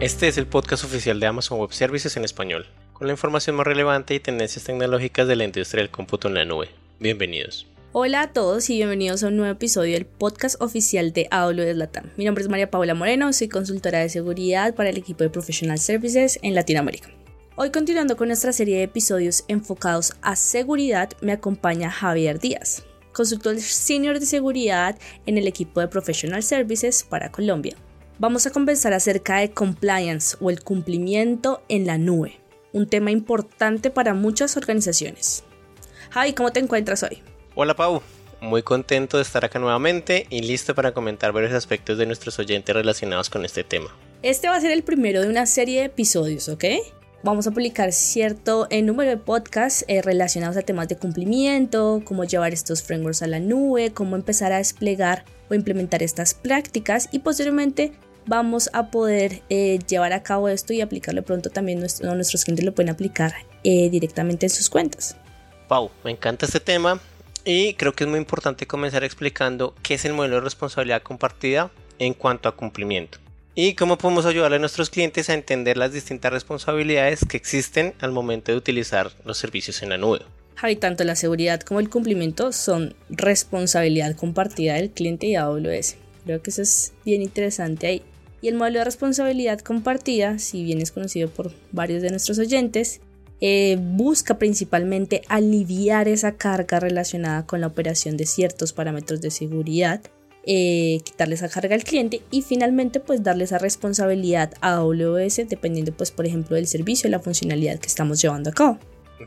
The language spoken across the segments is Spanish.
Este es el podcast oficial de Amazon Web Services en español, con la información más relevante y tendencias tecnológicas de la industria del cómputo en la nube. Bienvenidos. Hola a todos y bienvenidos a un nuevo episodio del podcast oficial de AWS Latam. Mi nombre es María Paula Moreno, soy consultora de seguridad para el equipo de Professional Services en Latinoamérica. Hoy continuando con nuestra serie de episodios enfocados a seguridad, me acompaña Javier Díaz, consultor senior de seguridad en el equipo de Professional Services para Colombia vamos a conversar acerca de compliance o el cumplimiento en la nube, un tema importante para muchas organizaciones. Javi, ¿cómo te encuentras hoy? Hola Pau, muy contento de estar acá nuevamente y listo para comentar varios aspectos de nuestros oyentes relacionados con este tema. Este va a ser el primero de una serie de episodios, ¿ok? Vamos a publicar cierto eh, número de podcasts eh, relacionados a temas de cumplimiento, cómo llevar estos frameworks a la nube, cómo empezar a desplegar o implementar estas prácticas y posteriormente vamos a poder eh, llevar a cabo esto y aplicarlo pronto también nuestros clientes lo pueden aplicar eh, directamente en sus cuentas. Wow, me encanta este tema y creo que es muy importante comenzar explicando qué es el modelo de responsabilidad compartida en cuanto a cumplimiento y cómo podemos ayudarle a nuestros clientes a entender las distintas responsabilidades que existen al momento de utilizar los servicios en la nube. Javi, tanto la seguridad como el cumplimiento son responsabilidad compartida del cliente y AWS. Creo que eso es bien interesante ahí. Y el modelo de responsabilidad compartida, si bien es conocido por varios de nuestros oyentes, eh, busca principalmente aliviar esa carga relacionada con la operación de ciertos parámetros de seguridad, eh, quitarle esa carga al cliente y finalmente pues darle esa responsabilidad a AWS dependiendo pues por ejemplo del servicio y la funcionalidad que estamos llevando a cabo.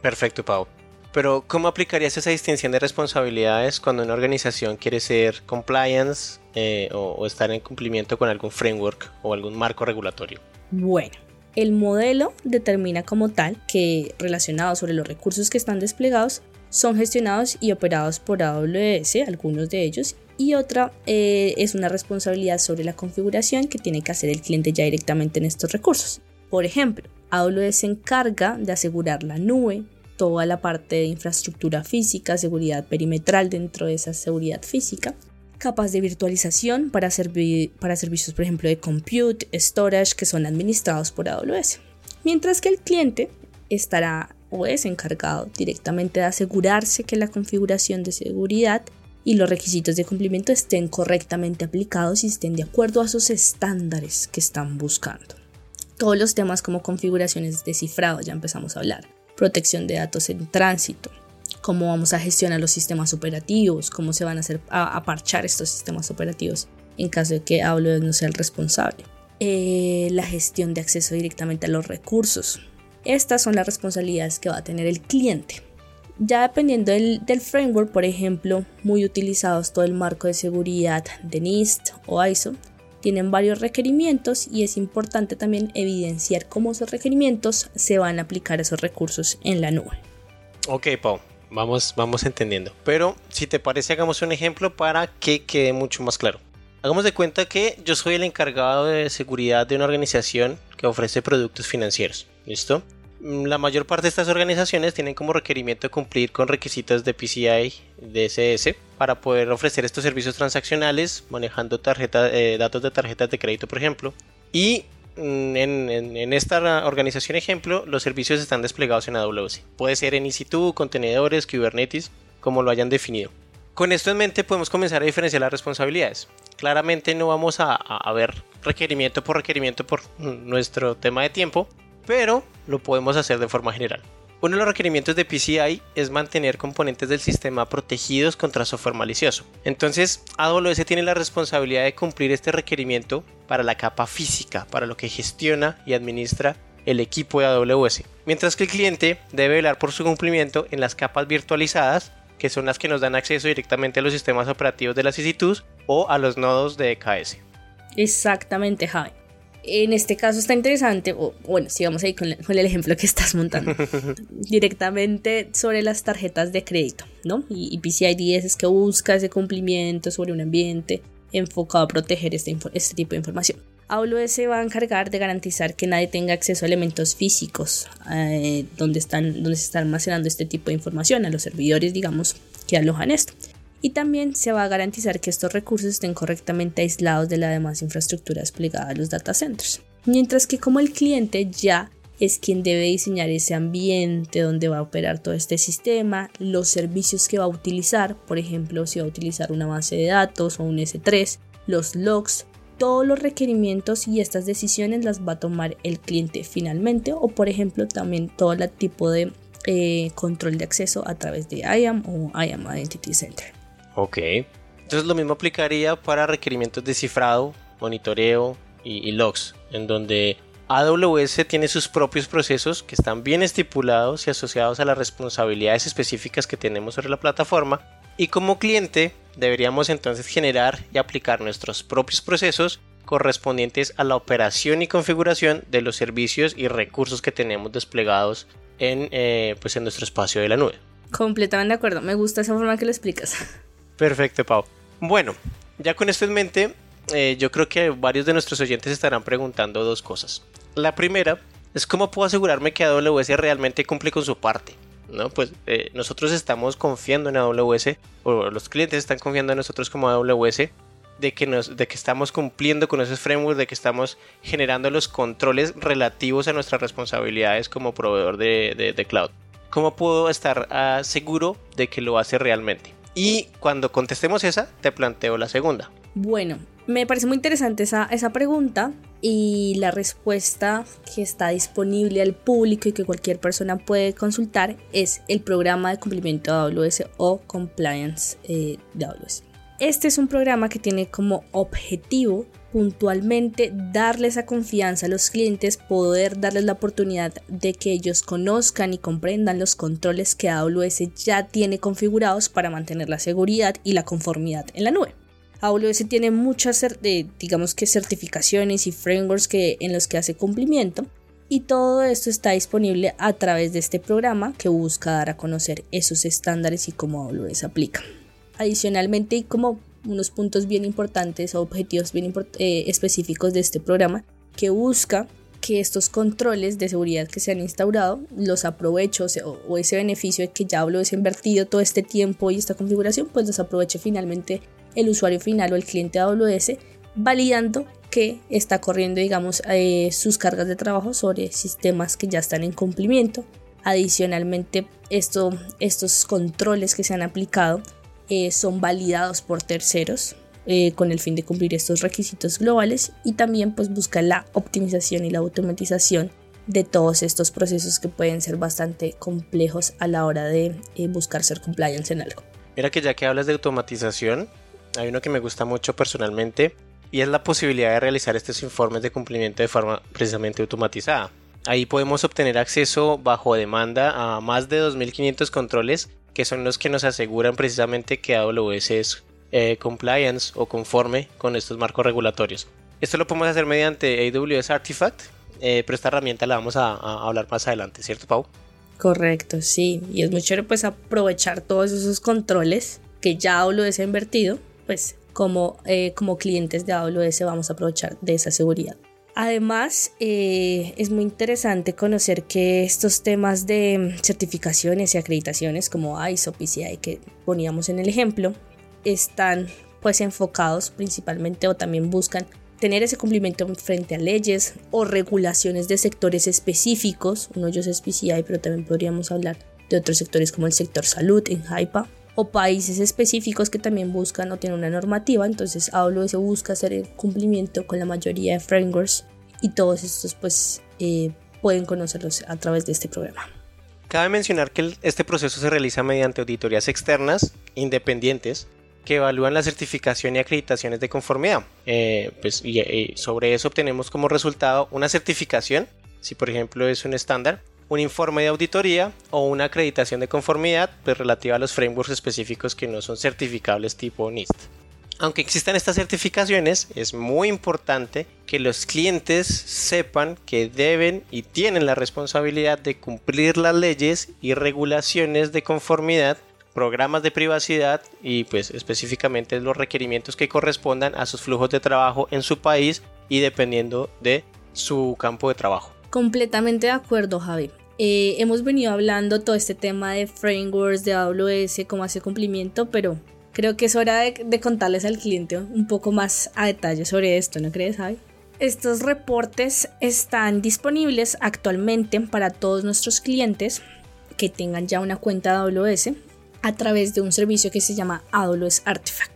Perfecto Pau. Pero ¿cómo aplicarías esa distinción de responsabilidades cuando una organización quiere ser compliance eh, o, estar en cumplimiento con algún framework o algún marco regulatorio? Bueno, el modelo determina como tal que relacionados sobre los recursos que están desplegados son gestionados y operados por AWS, algunos de ellos, y otra eh, es una responsabilidad sobre la configuración que tiene que hacer el cliente ya directamente en estos recursos. Por ejemplo, AWS se encarga de asegurar la nube, toda la parte de infraestructura física, seguridad perimetral dentro de esa seguridad física, capas de virtualización para, para servicios, por ejemplo, de compute, storage, que son administrados por AWS. Mientras que el cliente estará o es encargado directamente de asegurarse que la configuración de seguridad y los requisitos de cumplimiento estén correctamente aplicados y estén de acuerdo a esos estándares que están buscando. Todos los temas como configuraciones de cifrado ya empezamos a hablar protección de datos en tránsito, cómo vamos a gestionar los sistemas operativos, cómo se van a hacer a, parchar estos sistemas operativos en caso de que AWS no sea el responsable. Eh, la gestión de acceso directamente a los recursos. Estas son las responsabilidades que va a tener el cliente. Ya dependiendo del, del framework, por ejemplo, muy utilizados todo el marco de seguridad de NIST o ISO, tienen varios requerimientos y es importante también evidenciar cómo esos requerimientos se van a aplicar esos recursos en la nube. Ok, Pau, vamos, vamos entendiendo. Pero si te parece, hagamos un ejemplo para que quede mucho más claro. Hagamos de cuenta que yo soy el encargado de seguridad de una organización que ofrece productos financieros. ¿Listo? Mm, la mayor parte de estas organizaciones tienen como requerimiento cumplir con requisitos de PCI DSS para poder ofrecer estos servicios transaccionales manejando eh, datos de tarjetas de crédito, por ejemplo. Y mm, en, esta organización ejemplo, los servicios están desplegados en AWS. Puede ser en EC2, contenedores, Kubernetes, como lo hayan definido. Con esto en mente podemos comenzar a diferenciar las responsabilidades. Claramente no vamos a, a ver requerimiento por requerimiento por nuestro tema de tiempo, pero lo podemos hacer de forma general. Uno de los requerimientos de PCI es mantener componentes del sistema protegidos contra software malicioso. Entonces, AWS tiene la responsabilidad de cumplir este requerimiento para la capa física, para lo que gestiona y administra el equipo de AWS. Mientras que el cliente debe velar por su cumplimiento en las capas virtualizadas, que son las que nos dan acceso directamente a los sistemas operativos de las EC2 o a los nodos de EKS. Exactamente, Javi. En este caso está interesante, o bueno, sigamos ahí con, el ejemplo que estás montando, directamente sobre las tarjetas de crédito, ¿no? Y, PCI es que busca ese cumplimiento sobre un ambiente enfocado a proteger este, este tipo de información. AWS se va a encargar de garantizar que nadie tenga acceso a elementos físicos eh, donde, están, donde se está almacenando este tipo de información, a los servidores, digamos, que alojan esto y también se va a garantizar que estos recursos estén correctamente aislados de la demás infraestructura desplegada de los data centers. mientras que como el cliente ya es quien debe diseñar ese ambiente donde va a operar todo este sistema, los servicios que va a utilizar, por ejemplo, si va a utilizar una base de datos o un S3, los logs, todos los requerimientos y estas decisiones las va a tomar el cliente finalmente o por ejemplo también todo el tipo de eh, control de acceso a través de IAM o IAM Identity Center. Ok, entonces lo mismo aplicaría para requerimientos de cifrado, monitoreo y logs, en donde AWS tiene sus propios procesos que están bien estipulados y asociados a las responsabilidades específicas que tenemos sobre la plataforma y como cliente deberíamos entonces generar y aplicar nuestros propios procesos correspondientes a la operación y configuración de los servicios y recursos que tenemos desplegados en, eh, pues en nuestro espacio de la nube. Completamente de acuerdo, me gusta esa forma que lo explicas. Perfecto, Pau. Bueno, ya con esto en mente, eh, yo creo que varios de nuestros oyentes estarán preguntando dos cosas. La primera es cómo puedo asegurarme que AWS realmente cumple con su parte. ¿no? Pues eh, nosotros estamos confiando en AWS, o los clientes están confiando en nosotros como AWS, de que, nos, de que estamos cumpliendo con esos frameworks, de que estamos generando los controles relativos a nuestras responsabilidades como proveedor de, de, cloud. ¿Cómo puedo estar ah, seguro de que lo hace realmente? Y cuando contestemos esa, te planteo la segunda. Bueno, me parece muy interesante esa, esa pregunta y la respuesta que está disponible al público y que cualquier persona puede consultar es el programa de cumplimiento AWS o Compliance eh, de AWS. Este es un programa que tiene como objetivo puntualmente darle esa confianza a los clientes, poder darles la oportunidad de que ellos conozcan y comprendan los controles que AWS ya tiene configurados para mantener la seguridad y la conformidad en la nube. AWS tiene muchas, digamos que certificaciones y frameworks que, en los que hace cumplimiento y todo esto está disponible a través de este programa que busca dar a conocer esos estándares y cómo AWS aplica. Adicionalmente, y como unos puntos bien importantes o objetivos bien eh, específicos de este programa, que busca que estos controles de seguridad que se han instaurado, los aprovechos o, ese beneficio de que ya AWS ha invertido todo este tiempo y esta configuración, pues los aproveche finalmente el usuario final o el cliente AWS, validando que está corriendo, digamos, eh, sus cargas de trabajo sobre sistemas que ya están en cumplimiento. Adicionalmente, esto, estos controles que se han aplicado eh, son validados por terceros eh, con el fin de cumplir estos requisitos globales y también pues busca la optimización y la automatización de todos estos procesos que pueden ser bastante complejos a la hora de buscar ser compliance en algo. Mira que ya que hablas de automatización, hay uno que me gusta mucho personalmente y es la posibilidad de realizar estos informes de cumplimiento de forma precisamente automatizada. Ahí podemos obtener acceso bajo demanda a más de 2.500 controles que son los que nos aseguran precisamente que AWS es eh, compliance o conforme con estos marcos regulatorios. Esto lo podemos hacer mediante AWS Artifact, eh, pero esta herramienta la vamos a, hablar más adelante, ¿cierto Pau? Correcto, sí. Y es muy chévere pues aprovechar todos esos controles que ya AWS ha invertido pues como, eh, como clientes de AWS vamos a aprovechar de esa seguridad. Además, eh, es muy interesante conocer que estos temas de certificaciones y acreditaciones como ISO, PCI que poníamos en el ejemplo, están pues enfocados principalmente o también buscan tener ese cumplimiento frente a leyes o regulaciones de sectores específicos. Uno de ellos es PCI, pero también podríamos hablar de otros sectores como el sector salud en HIPAA o países específicos que también buscan o tienen una normativa, entonces AWS busca hacer el cumplimiento con la mayoría de frameworks y todos estos pues eh, pueden conocerlos a través de este programa. Cabe mencionar que este proceso se realiza mediante auditorías externas independientes que evalúan la certificación y acreditaciones de conformidad. Eh, pues, y, sobre eso obtenemos como resultado una certificación, si por ejemplo es un estándar, un informe de auditoría o una acreditación de conformidad pues, relativa a los frameworks específicos que no son certificables tipo NIST. Aunque existan estas certificaciones, es muy importante que los clientes sepan que deben y tienen la responsabilidad de cumplir las leyes y regulaciones de conformidad, programas de privacidad y pues específicamente los requerimientos que correspondan a sus flujos de trabajo en su país y dependiendo de su campo de trabajo. Completamente de acuerdo, Javi. Eh, hemos venido hablando todo este tema de frameworks, de AWS, cómo hace cumplimiento, pero creo que es hora de, contarles al cliente un poco más a detalle sobre esto, ¿no crees, Javi? estos reportes están disponibles actualmente para todos nuestros clientes que tengan ya una cuenta de AWS a través de un servicio que se llama AWS Artifact.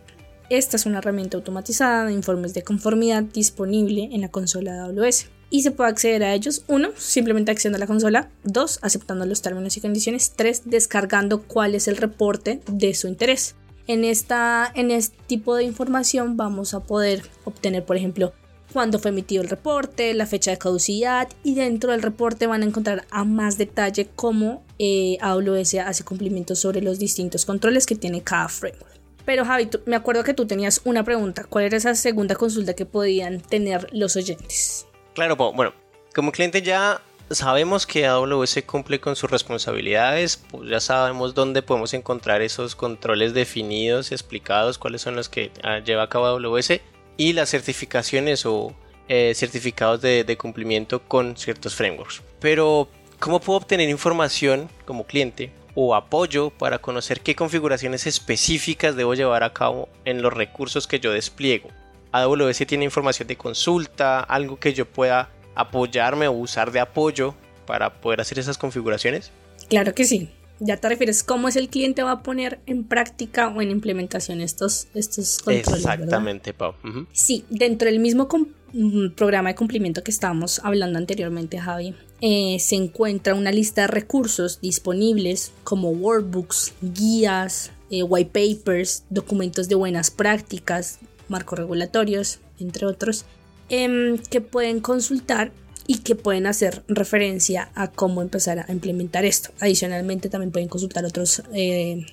Esta es una herramienta automatizada de informes de conformidad disponible en la consola de AWS y se puede acceder a ellos, uno, simplemente accediendo a la consola, dos, aceptando los términos y condiciones, tres, descargando cuál es el reporte de su interés. En, esta, en este tipo de información vamos a poder obtener, por ejemplo, cuándo fue emitido el reporte, la fecha de caducidad y dentro del reporte van a encontrar a más detalle cómo eh, AWS hace cumplimiento sobre los distintos controles que tiene cada framework. Pero Javi, me acuerdo que tú tenías una pregunta. ¿Cuál era esa segunda consulta que podían tener los oyentes? Claro, bueno, como cliente ya sabemos que AWS cumple con sus responsabilidades, pues ya sabemos dónde podemos encontrar esos controles definidos, explicados, cuáles son los que ah, lleva a cabo AWS y las certificaciones o eh, certificados de, cumplimiento con ciertos frameworks. Pero, ¿cómo puedo obtener información como cliente o apoyo para conocer qué configuraciones específicas debo llevar a cabo en los recursos que yo despliego? AWS tiene información de consulta, algo que yo pueda apoyarme o usar de apoyo para poder hacer esas configuraciones? Claro que sí ya te refieres cómo es el cliente va a poner en práctica o en implementación estos, estos controles. Exactamente, Pau. Sí, dentro del mismo mm, programa de cumplimiento que estábamos hablando anteriormente, Javi, eh, se encuentra una lista de recursos disponibles como workbooks, guías, eh, white papers, documentos de buenas prácticas, marcos regulatorios, entre otros, em, que pueden consultar y que pueden hacer referencia a cómo empezar a implementar esto. Adicionalmente también pueden consultar otros eh,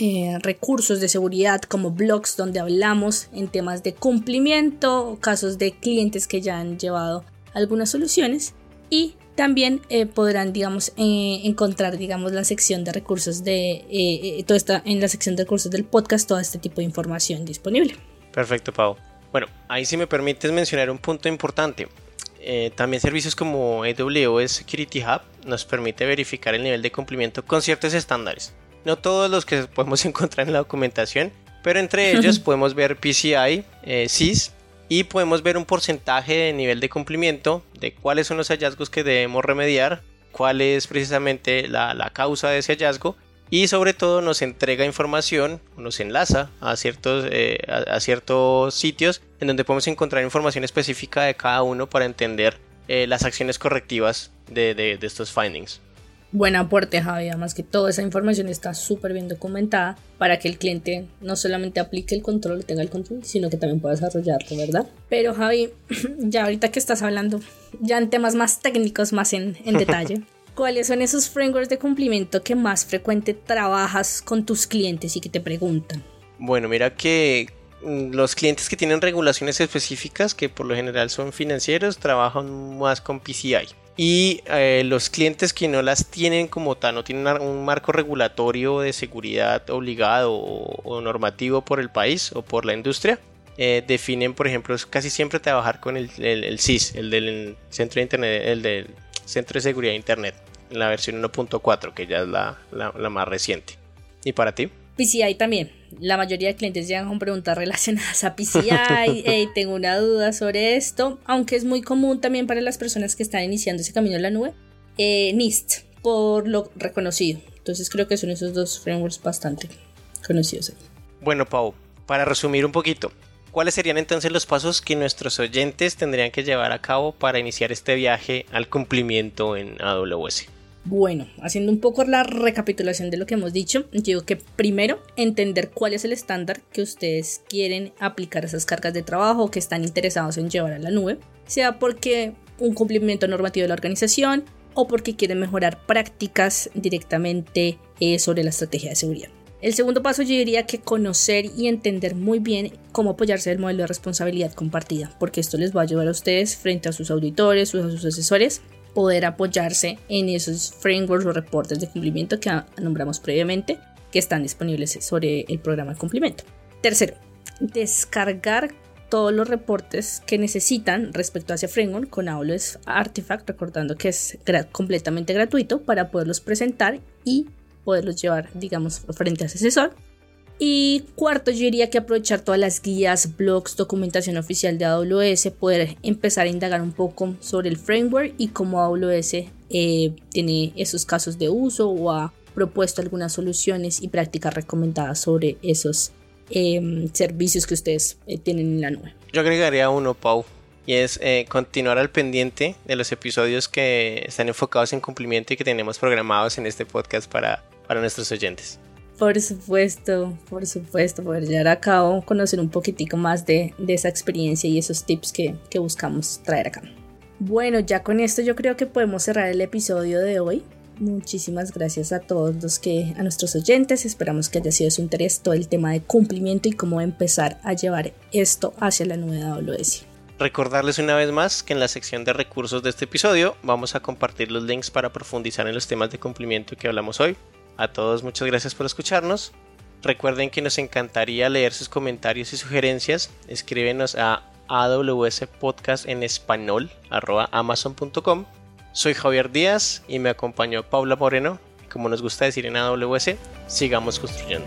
eh, recursos de seguridad como blogs donde hablamos en temas de cumplimiento o casos de clientes que ya han llevado algunas soluciones y también eh, podrán digamos encontrar digamos la sección de recursos de toda esta en la sección de recursos del podcast toda este tipo de información disponible perfecto Pau. Bueno ahí si me permites mencionar un punto importante. Eh, también servicios como AWS Security Hub nos permite verificar el nivel de cumplimiento con ciertos estándares. No todos los que podemos encontrar en la documentación, pero entre ellos podemos ver PCI, eh, CIS y podemos ver un porcentaje de nivel de cumplimiento de cuáles son los hallazgos que debemos remediar, cuál es precisamente la causa de ese hallazgo y sobre todo nos entrega información, nos enlaza a ciertos, eh, a, ciertos sitios en donde podemos encontrar información específica de cada uno para entender eh, las acciones correctivas de, de, estos findings. Buen aporte Javi, además que toda esa información está súper bien documentada para que el cliente no solamente aplique el control, tenga el control, sino que también pueda desarrollarlo, ¿verdad? Pero Javi, ya ahorita que estás hablando, ya en temas más técnicos, más en, en detalle, ¿Cuáles son esos frameworks de cumplimiento que más frecuente trabajas con tus clientes y que te preguntan? Bueno, mira que mm, los clientes que tienen regulaciones específicas, que por lo general son financieros, trabajan más con PCI. Y eh, los clientes que no las tienen como tal, no tienen un marco regulatorio de seguridad obligado o, normativo por el país o por la industria, eh, definen, por ejemplo, casi siempre trabajar con el, el, CIS, el del Centro de Internet, el del Centro de Seguridad de Internet, en la versión 1.4, que ya es la, más reciente. ¿Y para ti? PCI también. La mayoría de clientes llegan con preguntas relacionadas a PCI. tengo una duda sobre esto, aunque es muy común también para las personas que están iniciando ese camino en la nube. Eh, NIST, por lo reconocido. Entonces creo que son esos dos frameworks bastante conocidos. Bueno, Pau, para resumir un poquito, ¿Cuáles serían entonces los pasos que nuestros oyentes tendrían que llevar a cabo para iniciar este viaje al cumplimiento en AWS? Bueno, haciendo un poco la recapitulación de lo que hemos dicho, digo que primero entender cuál es el estándar que ustedes quieren aplicar a esas cargas de trabajo que están interesados en llevar a la nube, sea porque un cumplimiento normativo de la organización o porque quieren mejorar prácticas directamente eh, sobre la estrategia de seguridad. El segundo paso yo diría que conocer y entender muy bien cómo apoyarse del modelo de responsabilidad compartida, porque esto les va a ayudar a ustedes frente a sus auditores a sus asesores poder apoyarse en esos frameworks o reportes de cumplimiento que nombramos previamente que están disponibles sobre el programa de cumplimiento. Tercero, descargar todos los reportes que necesitan respecto a ese framework con AWS Artifact, recordando que es completamente gratuito para poderlos presentar y poderlos llevar, digamos, frente a ese asesor. Y cuarto, yo diría que aprovechar todas las guías, blogs, documentación oficial de AWS, poder empezar a indagar un poco sobre el framework y cómo AWS eh, tiene esos casos de uso o ha propuesto algunas soluciones y prácticas recomendadas sobre esos em, servicios que ustedes eh, tienen en la nube. Yo agregaría uno, Pau, y es eh, continuar al pendiente de los episodios que están enfocados en cumplimiento y que tenemos programados en este podcast para, para nuestros oyentes. Por supuesto, por supuesto, poder llegar a cabo, conocer un poquitico más de, esa experiencia y esos tips que, que buscamos traer acá. Bueno, ya con esto yo creo que podemos cerrar el episodio de hoy. Muchísimas gracias a todos los que, a nuestros oyentes, esperamos que haya sido de su interés todo el tema de cumplimiento y cómo empezar a llevar esto hacia la nueva AWS. Recordarles una vez más que en la sección de recursos de este episodio vamos a compartir los links para profundizar en los temas de cumplimiento que hablamos hoy. A todos muchas gracias por escucharnos. Recuerden que nos encantaría leer sus comentarios y sugerencias. Escríbenos a AWS Podcast en español amazon.com. Soy Javier Díaz y me acompañó Paula Moreno. Como nos gusta decir en AWS, sigamos construyendo.